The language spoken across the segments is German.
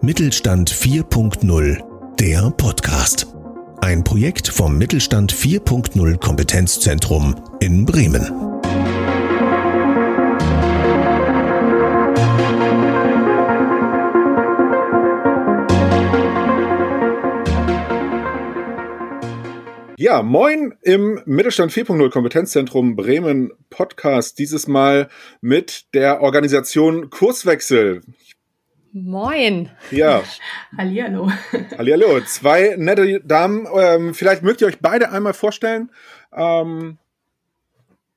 Mittelstand 4.0, der Podcast. Ein Projekt vom Mittelstand 4.0 Kompetenzzentrum in Bremen. Ja, moin im Mittelstand 4.0 Kompetenzzentrum Bremen Podcast. Dieses Mal mit der Organisation Kurswechsel. Moin. Ja. Hallihallo. Hallihallo. Zwei nette Damen. Ähm, vielleicht mögt ihr euch beide einmal vorstellen. Ähm,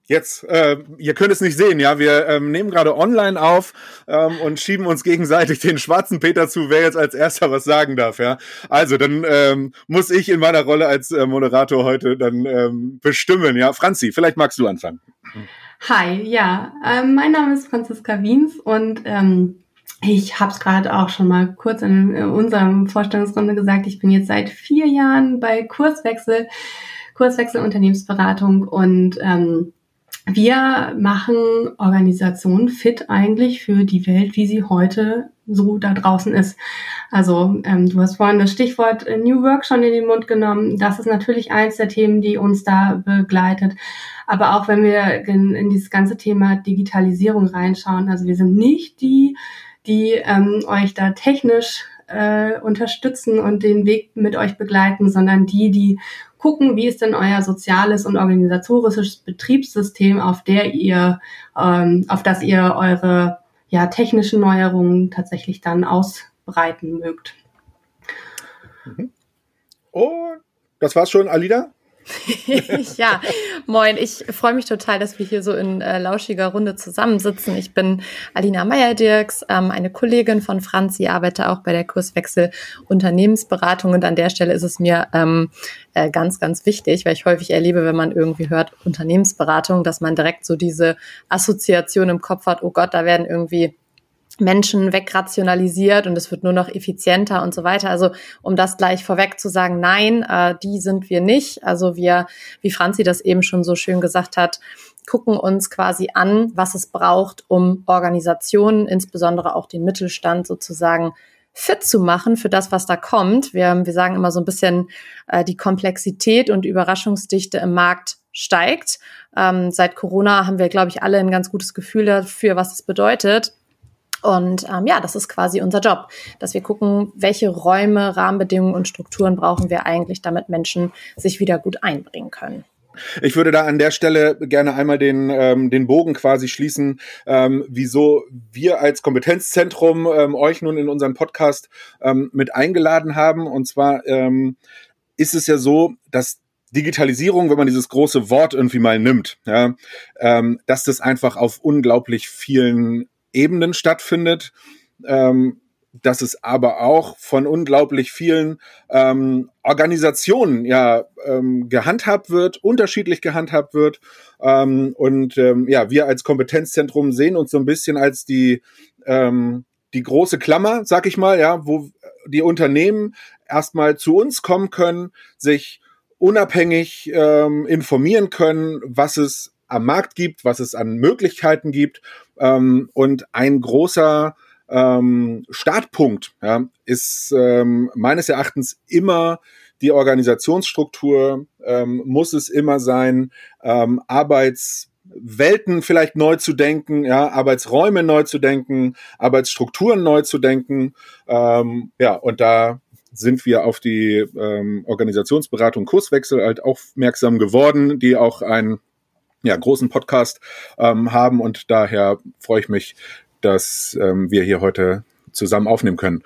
Jetzt, äh, ihr könnt es nicht sehen, ja, wir ähm, nehmen gerade online auf ähm, und schieben uns gegenseitig den schwarzen Peter zu, wer jetzt als erster was sagen darf, ja. Also, dann ähm, muss ich in meiner Rolle als äh, Moderator heute dann ähm, bestimmen, ja. Franzi, vielleicht magst du anfangen. Hi, ja, ähm, mein Name ist Franziska Wiens und ähm, ich habe es gerade auch schon mal kurz in, in unserem Vorstellungsrunde gesagt, ich bin jetzt seit vier Jahren bei Kurswechsel, Kurswechsel Unternehmensberatung und ähm, wir machen Organisationen fit eigentlich für die Welt, wie sie heute so da draußen ist. Also ähm, du hast vorhin das Stichwort äh, New Work schon in den Mund genommen. Das ist natürlich eins der Themen, die uns da begleitet. Aber auch wenn wir in, in dieses ganze Thema Digitalisierung reinschauen, also wir sind nicht die, die ähm, euch da technisch äh, unterstützen und den Weg mit euch begleiten, sondern die, die gucken, wie ist denn euer soziales und organisatorisches Betriebssystem, auf der ihr, ähm, auf das ihr eure ja, technischen Neuerungen tatsächlich dann ausbreiten mögt. Mhm. Und das war's schon, Alida? ja, moin. Ich freue mich total, dass wir hier so in äh, lauschiger Runde zusammensitzen. Ich bin Alina Meyer-Dirks, ähm, eine Kollegin von Franzi, arbeite auch bei der Kurswechsel Unternehmensberatung und an der Stelle ist es mir ähm, äh, ganz, ganz wichtig, weil ich häufig erlebe, wenn man irgendwie hört Unternehmensberatung, dass man direkt so diese Assoziation im Kopf hat, oh Gott, da werden irgendwie Menschen wegrationalisiert und es wird nur noch effizienter und so weiter. Also um das gleich vorweg zu sagen, nein, äh, die sind wir nicht. Also wir, wie Franzi das eben schon so schön gesagt hat, gucken uns quasi an, was es braucht, um Organisationen, insbesondere auch den Mittelstand sozusagen fit zu machen für das, was da kommt. Wir, wir sagen immer so ein bisschen, äh, die Komplexität und Überraschungsdichte im Markt steigt. Ähm, seit Corona haben wir, glaube ich, alle ein ganz gutes Gefühl dafür, was es bedeutet. Und ähm, ja, das ist quasi unser Job, dass wir gucken, welche Räume, Rahmenbedingungen und Strukturen brauchen wir eigentlich, damit Menschen sich wieder gut einbringen können. Ich würde da an der Stelle gerne einmal den, ähm, den Bogen quasi schließen, ähm, wieso wir als Kompetenzzentrum ähm, euch nun in unseren Podcast ähm, mit eingeladen haben. Und zwar ähm, ist es ja so, dass Digitalisierung, wenn man dieses große Wort irgendwie mal nimmt, ja, ähm, dass das einfach auf unglaublich vielen Ebenen stattfindet, ähm, dass es aber auch von unglaublich vielen ähm, Organisationen ja ähm, gehandhabt wird, unterschiedlich gehandhabt wird. Ähm, und ähm, ja, wir als Kompetenzzentrum sehen uns so ein bisschen als die ähm, die große Klammer, sag ich mal, ja, wo die Unternehmen erstmal zu uns kommen können, sich unabhängig ähm, informieren können, was es am Markt gibt, was es an Möglichkeiten gibt. Ähm, und ein großer ähm, Startpunkt ja, ist ähm, meines Erachtens immer die Organisationsstruktur, ähm, muss es immer sein, ähm, Arbeitswelten vielleicht neu zu denken, ja, Arbeitsräume neu zu denken, Arbeitsstrukturen neu zu denken. Ähm, ja, und da sind wir auf die ähm, Organisationsberatung Kurswechsel halt aufmerksam geworden, die auch ein ja, großen Podcast ähm, haben und daher freue ich mich, dass ähm, wir hier heute zusammen aufnehmen können.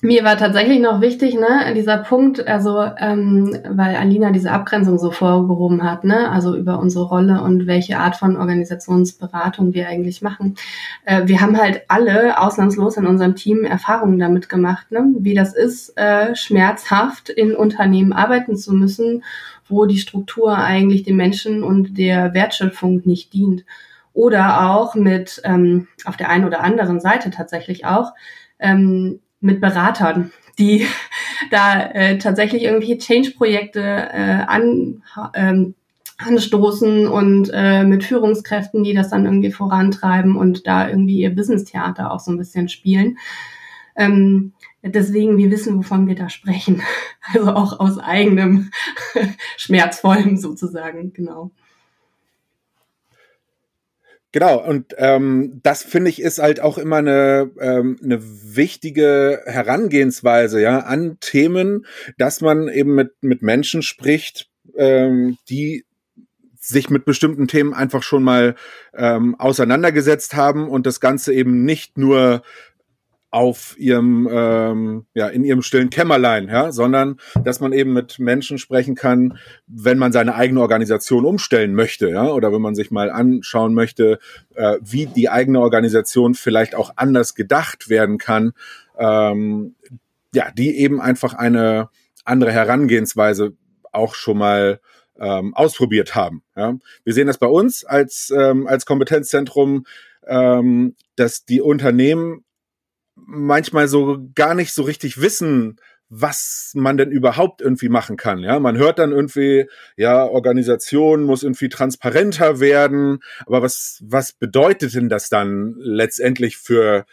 Mir war tatsächlich noch wichtig, ne, dieser Punkt, also ähm, weil Alina diese Abgrenzung so vorgehoben hat, ne, also über unsere Rolle und welche Art von Organisationsberatung wir eigentlich machen. Äh, wir haben halt alle ausnahmslos in unserem Team Erfahrungen damit gemacht, ne, wie das ist, äh, schmerzhaft in Unternehmen arbeiten zu müssen wo die Struktur eigentlich dem Menschen und der Wertschöpfung nicht dient. Oder auch mit, ähm, auf der einen oder anderen Seite tatsächlich auch, ähm, mit Beratern, die da äh, tatsächlich irgendwie Change-Projekte äh, an, ähm, anstoßen und äh, mit Führungskräften, die das dann irgendwie vorantreiben und da irgendwie ihr Business-Theater auch so ein bisschen spielen. Ähm, deswegen, wir wissen, wovon wir da sprechen. Also auch aus eigenem Schmerzvollem sozusagen, genau. Genau, und ähm, das finde ich ist halt auch immer eine, ähm, eine wichtige Herangehensweise, ja, an Themen, dass man eben mit, mit Menschen spricht, ähm, die sich mit bestimmten Themen einfach schon mal ähm, auseinandergesetzt haben und das Ganze eben nicht nur auf ihrem ähm, ja in ihrem stillen Kämmerlein, ja, sondern dass man eben mit Menschen sprechen kann, wenn man seine eigene Organisation umstellen möchte, ja, oder wenn man sich mal anschauen möchte, äh, wie die eigene Organisation vielleicht auch anders gedacht werden kann, ähm, ja, die eben einfach eine andere Herangehensweise auch schon mal ähm, ausprobiert haben. Ja. Wir sehen das bei uns als ähm, als Kompetenzzentrum, ähm, dass die Unternehmen manchmal so gar nicht so richtig wissen, was man denn überhaupt irgendwie machen kann. Ja, man hört dann irgendwie, ja, Organisation muss irgendwie transparenter werden. Aber was, was bedeutet denn das dann letztendlich für,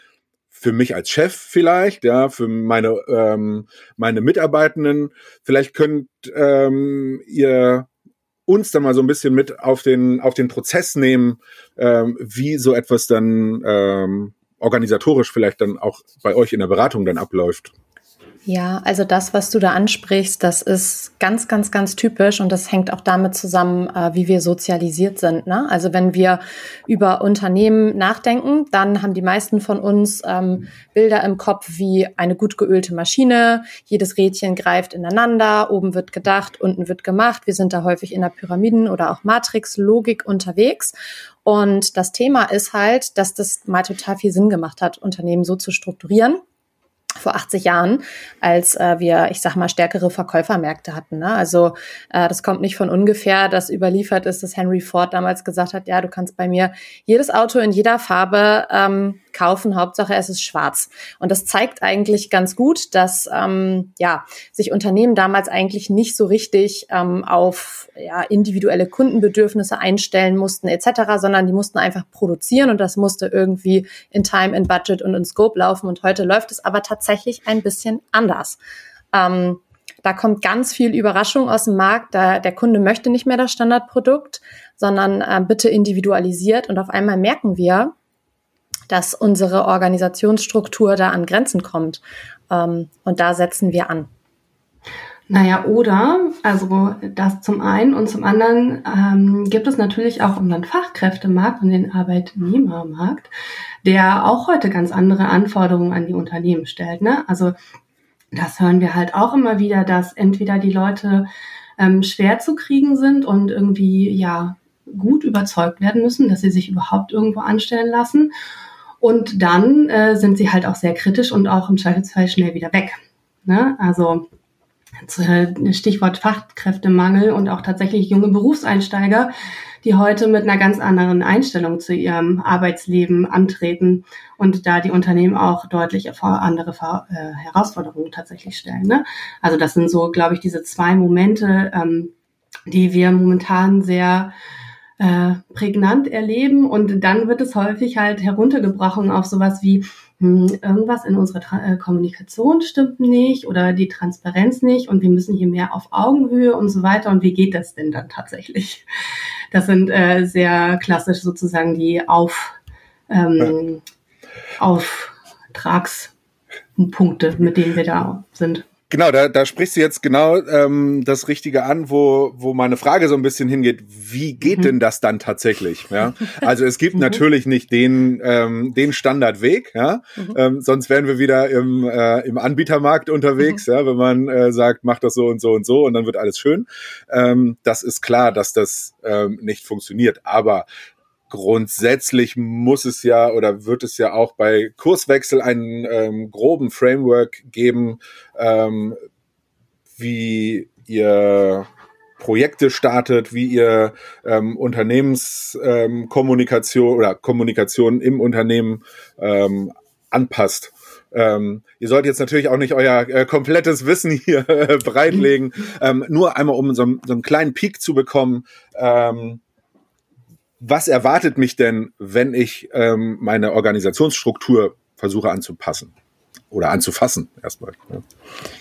für mich als Chef vielleicht, ja, für meine, ähm, meine Mitarbeitenden? Vielleicht könnt ähm, ihr uns dann mal so ein bisschen mit auf den, auf den Prozess nehmen, ähm, wie so etwas dann ähm, organisatorisch vielleicht dann auch bei euch in der Beratung dann abläuft. Ja, also das, was du da ansprichst, das ist ganz, ganz, ganz typisch und das hängt auch damit zusammen, äh, wie wir sozialisiert sind. Ne? Also wenn wir über Unternehmen nachdenken, dann haben die meisten von uns ähm, Bilder im Kopf wie eine gut geölte Maschine, jedes Rädchen greift ineinander, oben wird gedacht, unten wird gemacht. Wir sind da häufig in der Pyramiden- oder auch Matrix-Logik unterwegs. Und das Thema ist halt, dass das mal total viel Sinn gemacht hat, Unternehmen so zu strukturieren vor 80 Jahren, als äh, wir, ich sag mal, stärkere Verkäufermärkte hatten. Ne? Also äh, das kommt nicht von ungefähr, dass überliefert ist, dass Henry Ford damals gesagt hat, ja, du kannst bei mir jedes Auto in jeder Farbe ähm, kaufen, Hauptsache es ist schwarz. Und das zeigt eigentlich ganz gut, dass ähm, ja, sich Unternehmen damals eigentlich nicht so richtig ähm, auf ja, individuelle Kundenbedürfnisse einstellen mussten etc., sondern die mussten einfach produzieren und das musste irgendwie in Time, in Budget und in Scope laufen. Und heute läuft es aber tatsächlich ein bisschen anders. Ähm, da kommt ganz viel Überraschung aus dem Markt. Da der Kunde möchte nicht mehr das Standardprodukt, sondern äh, bitte individualisiert. Und auf einmal merken wir, dass unsere Organisationsstruktur da an Grenzen kommt. Ähm, und da setzen wir an. Naja, oder, also das zum einen und zum anderen ähm, gibt es natürlich auch unseren Fachkräftemarkt und den Arbeitnehmermarkt, der auch heute ganz andere Anforderungen an die Unternehmen stellt. Ne? Also das hören wir halt auch immer wieder, dass entweder die Leute ähm, schwer zu kriegen sind und irgendwie ja gut überzeugt werden müssen, dass sie sich überhaupt irgendwo anstellen lassen und dann äh, sind sie halt auch sehr kritisch und auch im Zweifelsfall schnell wieder weg. Ne? Also äh, Stichwort Fachkräftemangel und auch tatsächlich junge Berufseinsteiger, die heute mit einer ganz anderen Einstellung zu ihrem Arbeitsleben antreten und da die Unternehmen auch deutlich andere äh, Herausforderungen tatsächlich stellen. Ne? Also das sind so, glaube ich, diese zwei Momente, ähm, die wir momentan sehr äh, prägnant erleben und dann wird es häufig halt heruntergebrochen auf sowas wie hm, irgendwas in unserer Tra äh, Kommunikation stimmt nicht oder die Transparenz nicht und wir müssen hier mehr auf Augenhöhe und so weiter und wie geht das denn dann tatsächlich? Das sind äh, sehr klassisch sozusagen die auf ähm, Auftragspunkte, mit denen wir da sind. Genau, da, da sprichst du jetzt genau ähm, das Richtige an, wo, wo meine Frage so ein bisschen hingeht. Wie geht mhm. denn das dann tatsächlich? Ja? Also es gibt mhm. natürlich nicht den, ähm, den Standardweg, ja? Mhm. Ähm, sonst wären wir wieder im, äh, im Anbietermarkt unterwegs, mhm. ja? wenn man äh, sagt, mach das so und so und so und dann wird alles schön. Ähm, das ist klar, dass das ähm, nicht funktioniert. Aber grundsätzlich muss es ja oder wird es ja auch bei Kurswechsel einen ähm, groben Framework geben, ähm, wie ihr Projekte startet, wie ihr ähm, Unternehmenskommunikation ähm, oder Kommunikation im Unternehmen ähm, anpasst. Ähm, ihr sollt jetzt natürlich auch nicht euer äh, komplettes Wissen hier äh, breitlegen, ähm, nur einmal um so, so einen kleinen Peak zu bekommen. Ähm, was erwartet mich denn, wenn ich ähm, meine Organisationsstruktur versuche anzupassen? oder anzufassen erstmal. Ja.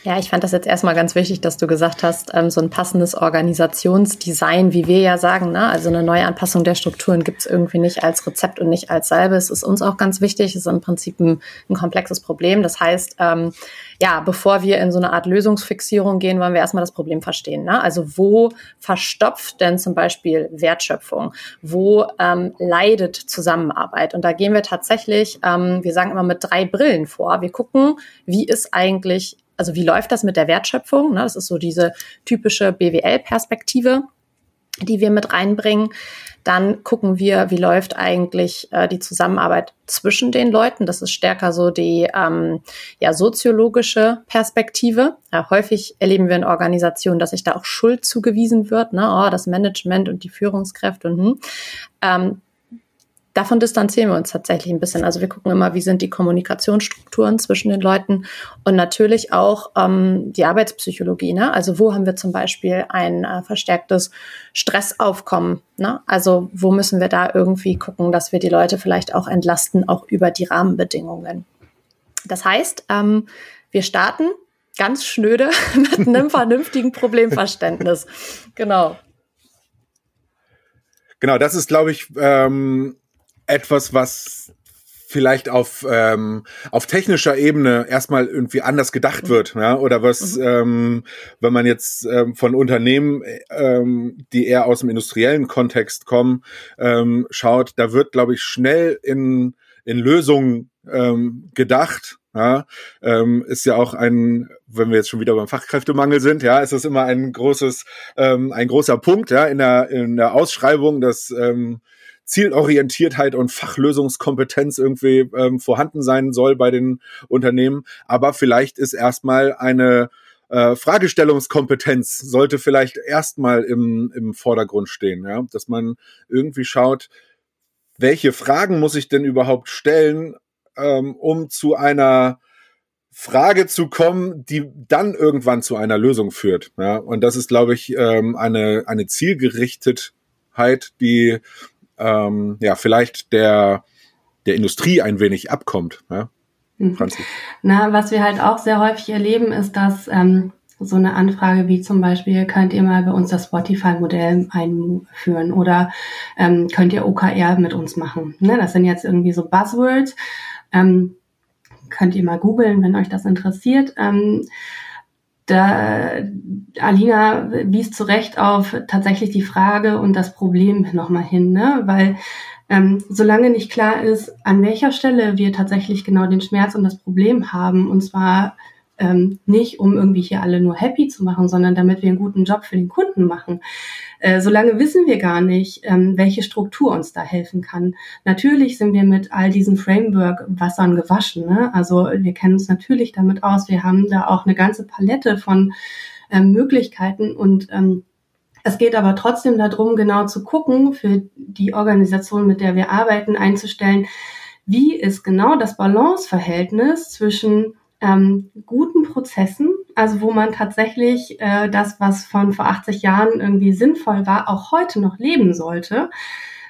ja, ich fand das jetzt erstmal ganz wichtig, dass du gesagt hast, ähm, so ein passendes Organisationsdesign, wie wir ja sagen, ne? also eine neue Anpassung der Strukturen gibt es irgendwie nicht als Rezept und nicht als Salbe. Es ist uns auch ganz wichtig, es ist im Prinzip ein, ein komplexes Problem. Das heißt, ähm, ja, bevor wir in so eine Art Lösungsfixierung gehen, wollen wir erstmal das Problem verstehen. Ne? Also wo verstopft denn zum Beispiel Wertschöpfung? Wo ähm, leidet Zusammenarbeit? Und da gehen wir tatsächlich, ähm, wir sagen immer mit drei Brillen vor. Wir gucken, wie ist eigentlich, also wie läuft das mit der Wertschöpfung? Ne? Das ist so diese typische BWL-Perspektive die wir mit reinbringen. Dann gucken wir, wie läuft eigentlich äh, die Zusammenarbeit zwischen den Leuten. Das ist stärker so die ähm, ja, soziologische Perspektive. Ja, häufig erleben wir in Organisationen, dass sich da auch Schuld zugewiesen wird. Ne? Oh, das Management und die Führungskräfte. Und, hm. ähm, davon distanzieren wir uns tatsächlich ein bisschen. Also wir gucken immer, wie sind die Kommunikationsstrukturen zwischen den Leuten und natürlich auch ähm, die Arbeitspsychologie. Ne? Also wo haben wir zum Beispiel ein äh, verstärktes Stressaufkommen? Ne? Also wo müssen wir da irgendwie gucken, dass wir die Leute vielleicht auch entlasten, auch über die Rahmenbedingungen. Das heißt, ähm, wir starten ganz schnöde mit einem vernünftigen Problemverständnis. Genau. Genau, das ist, glaube ich, ähm, etwas, was vielleicht auf, ähm, auf technischer Ebene erstmal irgendwie anders gedacht wird, ja? oder was, mhm. ähm, wenn man jetzt ähm, von Unternehmen, ähm, die eher aus dem industriellen Kontext kommen, ähm, schaut, da wird, glaube ich, schnell in, in Lösungen ähm, gedacht. Ja, ähm, ist ja auch ein, wenn wir jetzt schon wieder beim Fachkräftemangel sind, ja, ist das immer ein großes, ähm, ein großer Punkt, ja, in der in der Ausschreibung, dass ähm, Zielorientiertheit und Fachlösungskompetenz irgendwie ähm, vorhanden sein soll bei den Unternehmen. Aber vielleicht ist erstmal eine äh, Fragestellungskompetenz sollte vielleicht erstmal im, im Vordergrund stehen, ja, dass man irgendwie schaut, welche Fragen muss ich denn überhaupt stellen, ähm, um zu einer Frage zu kommen, die dann irgendwann zu einer Lösung führt. Ja? Und das ist, glaube ich, ähm, eine, eine Zielgerichtetheit, die ähm, ja vielleicht der der Industrie ein wenig abkommt. Ja? Mhm. Na, was wir halt auch sehr häufig erleben, ist, dass ähm, so eine Anfrage wie zum Beispiel, könnt ihr mal bei uns das Spotify-Modell einführen oder ähm, könnt ihr OKR mit uns machen? Ne, das sind jetzt irgendwie so Buzzwords. Ähm, könnt ihr mal googeln, wenn euch das interessiert. Ähm, da Alina wies zu Recht auf tatsächlich die Frage und das Problem nochmal hin, ne? weil ähm, solange nicht klar ist, an welcher Stelle wir tatsächlich genau den Schmerz und das Problem haben, und zwar ähm, nicht, um irgendwie hier alle nur happy zu machen, sondern damit wir einen guten Job für den Kunden machen. Äh, solange wissen wir gar nicht, ähm, welche Struktur uns da helfen kann. Natürlich sind wir mit all diesen Framework-Wassern gewaschen. Ne? Also wir kennen uns natürlich damit aus. Wir haben da auch eine ganze Palette von ähm, Möglichkeiten und ähm, es geht aber trotzdem darum, genau zu gucken, für die Organisation, mit der wir arbeiten, einzustellen, wie ist genau das Balanceverhältnis zwischen ähm, guten Prozessen, also wo man tatsächlich äh, das, was von vor 80 Jahren irgendwie sinnvoll war, auch heute noch leben sollte.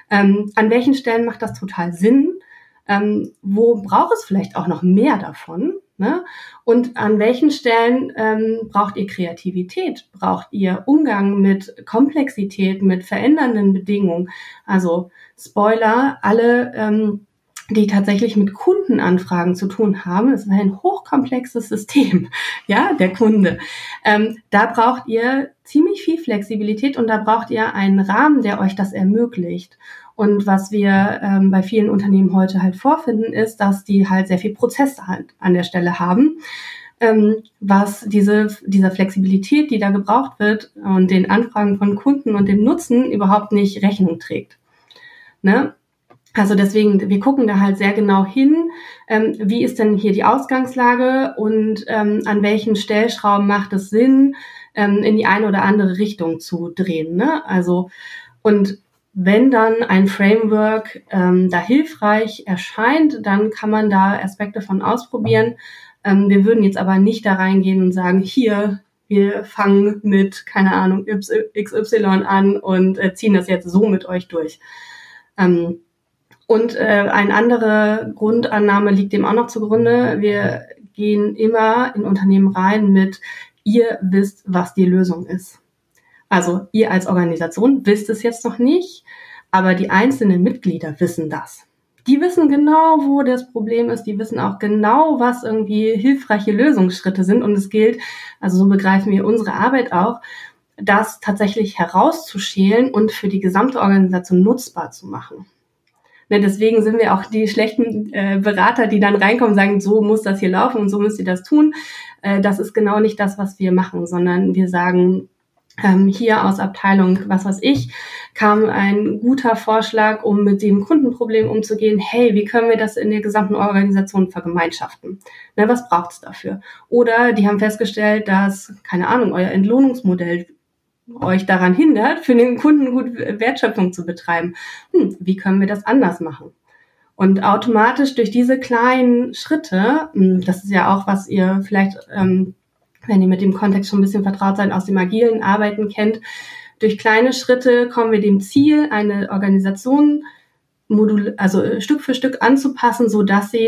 Ähm, an welchen Stellen macht das total Sinn? Ähm, wo braucht es vielleicht auch noch mehr davon? Ne? Und an welchen Stellen ähm, braucht ihr Kreativität? Braucht ihr Umgang mit Komplexität, mit verändernden Bedingungen? Also Spoiler, alle ähm, die tatsächlich mit Kundenanfragen zu tun haben. Es ist ein hochkomplexes System, ja, der Kunde. Ähm, da braucht ihr ziemlich viel Flexibilität und da braucht ihr einen Rahmen, der euch das ermöglicht. Und was wir ähm, bei vielen Unternehmen heute halt vorfinden, ist, dass die halt sehr viel Prozesse halt an der Stelle haben, ähm, was diese, dieser Flexibilität, die da gebraucht wird und den Anfragen von Kunden und dem Nutzen überhaupt nicht Rechnung trägt. Ne? Also deswegen, wir gucken da halt sehr genau hin, ähm, wie ist denn hier die Ausgangslage und ähm, an welchen Stellschrauben macht es Sinn, ähm, in die eine oder andere Richtung zu drehen. Ne? Also und wenn dann ein Framework ähm, da hilfreich erscheint, dann kann man da Aspekte von ausprobieren. Ähm, wir würden jetzt aber nicht da reingehen und sagen, hier, wir fangen mit, keine Ahnung, XY an und äh, ziehen das jetzt so mit euch durch. Ähm, und äh, eine andere Grundannahme liegt dem auch noch zugrunde. Wir gehen immer in Unternehmen rein mit, ihr wisst, was die Lösung ist. Also ihr als Organisation wisst es jetzt noch nicht, aber die einzelnen Mitglieder wissen das. Die wissen genau, wo das Problem ist. Die wissen auch genau, was irgendwie hilfreiche Lösungsschritte sind. Und es gilt, also so begreifen wir unsere Arbeit auch, das tatsächlich herauszuschälen und für die gesamte Organisation nutzbar zu machen. Ne, deswegen sind wir auch die schlechten äh, Berater, die dann reinkommen und sagen, so muss das hier laufen und so müsst ihr das tun. Äh, das ist genau nicht das, was wir machen, sondern wir sagen, ähm, hier aus Abteilung, was weiß ich, kam ein guter Vorschlag, um mit dem Kundenproblem umzugehen. Hey, wie können wir das in der gesamten Organisation vergemeinschaften? Ne, was braucht es dafür? Oder die haben festgestellt, dass, keine Ahnung, euer Entlohnungsmodell euch daran hindert, für den Kunden gut Wertschöpfung zu betreiben. Hm, wie können wir das anders machen? Und automatisch durch diese kleinen Schritte, hm, das ist ja auch, was ihr vielleicht, ähm, wenn ihr mit dem Kontext schon ein bisschen vertraut seid, aus dem agilen Arbeiten kennt, durch kleine Schritte kommen wir dem Ziel, eine Organisation modul also Stück für Stück anzupassen, so dass sie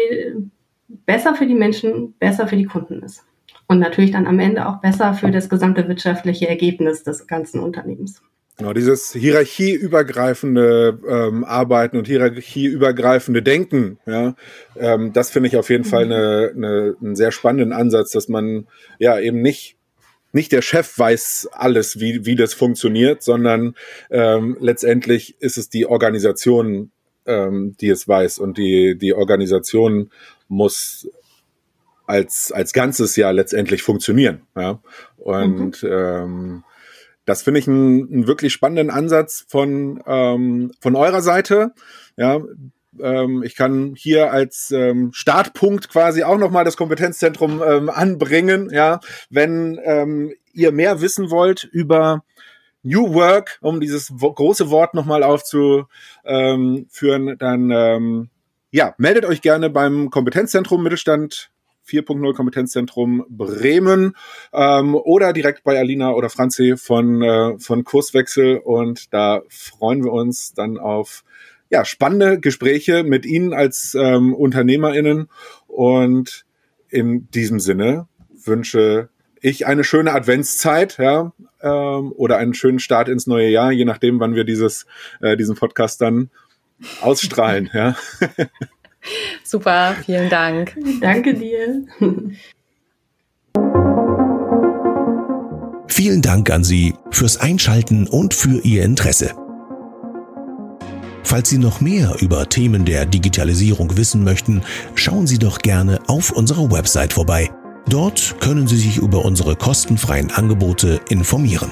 besser für die Menschen, besser für die Kunden ist und natürlich dann am Ende auch besser für das gesamte wirtschaftliche Ergebnis des ganzen Unternehmens. Genau, dieses hierarchieübergreifende ähm, Arbeiten und hierarchieübergreifende Denken, ja, ähm, das finde ich auf jeden mhm. Fall eine, eine, einen sehr spannenden Ansatz, dass man ja eben nicht nicht der Chef weiß alles, wie, wie das funktioniert, sondern ähm, letztendlich ist es die Organisation, ähm, die es weiß und die, die Organisation muss als, als Ganzes ja letztendlich funktionieren. Ja? Und mhm. ähm, das finde ich einen, einen wirklich spannenden Ansatz von, ähm, von eurer Seite. Ja, ähm, ich kann hier als ähm, Startpunkt quasi auch nochmal das Kompetenzzentrum ähm, anbringen. Ja, wenn ähm, ihr mehr wissen wollt über New Work, um dieses große Wort nochmal aufzuführen, dann ähm, ja, meldet euch gerne beim Kompetenzzentrum Mittelstand 4.0 Kompetenzzentrum Bremen ähm, oder direkt bei Alina oder Franzi von, äh, von Kurswechsel. Und da freuen wir uns dann auf ja, spannende Gespräche mit Ihnen als ähm, UnternehmerInnen. Und in diesem Sinne wünsche ich eine schöne Adventszeit, ja, ähm, oder einen schönen Start ins neue Jahr, je nachdem, wann wir dieses, äh, diesen Podcast dann ausstrahlen, ja. Super, vielen Dank. Danke dir. Vielen Dank an Sie fürs Einschalten und für Ihr Interesse. Falls Sie noch mehr über Themen der Digitalisierung wissen möchten, schauen Sie doch gerne auf unserer Website vorbei. Dort können Sie sich über unsere kostenfreien Angebote informieren.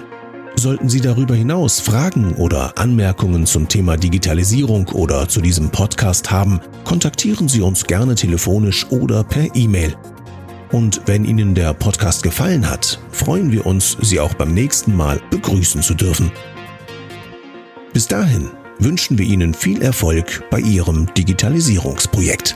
Sollten Sie darüber hinaus Fragen oder Anmerkungen zum Thema Digitalisierung oder zu diesem Podcast haben, kontaktieren Sie uns gerne telefonisch oder per E-Mail. Und wenn Ihnen der Podcast gefallen hat, freuen wir uns, Sie auch beim nächsten Mal begrüßen zu dürfen. Bis dahin wünschen wir Ihnen viel Erfolg bei Ihrem Digitalisierungsprojekt.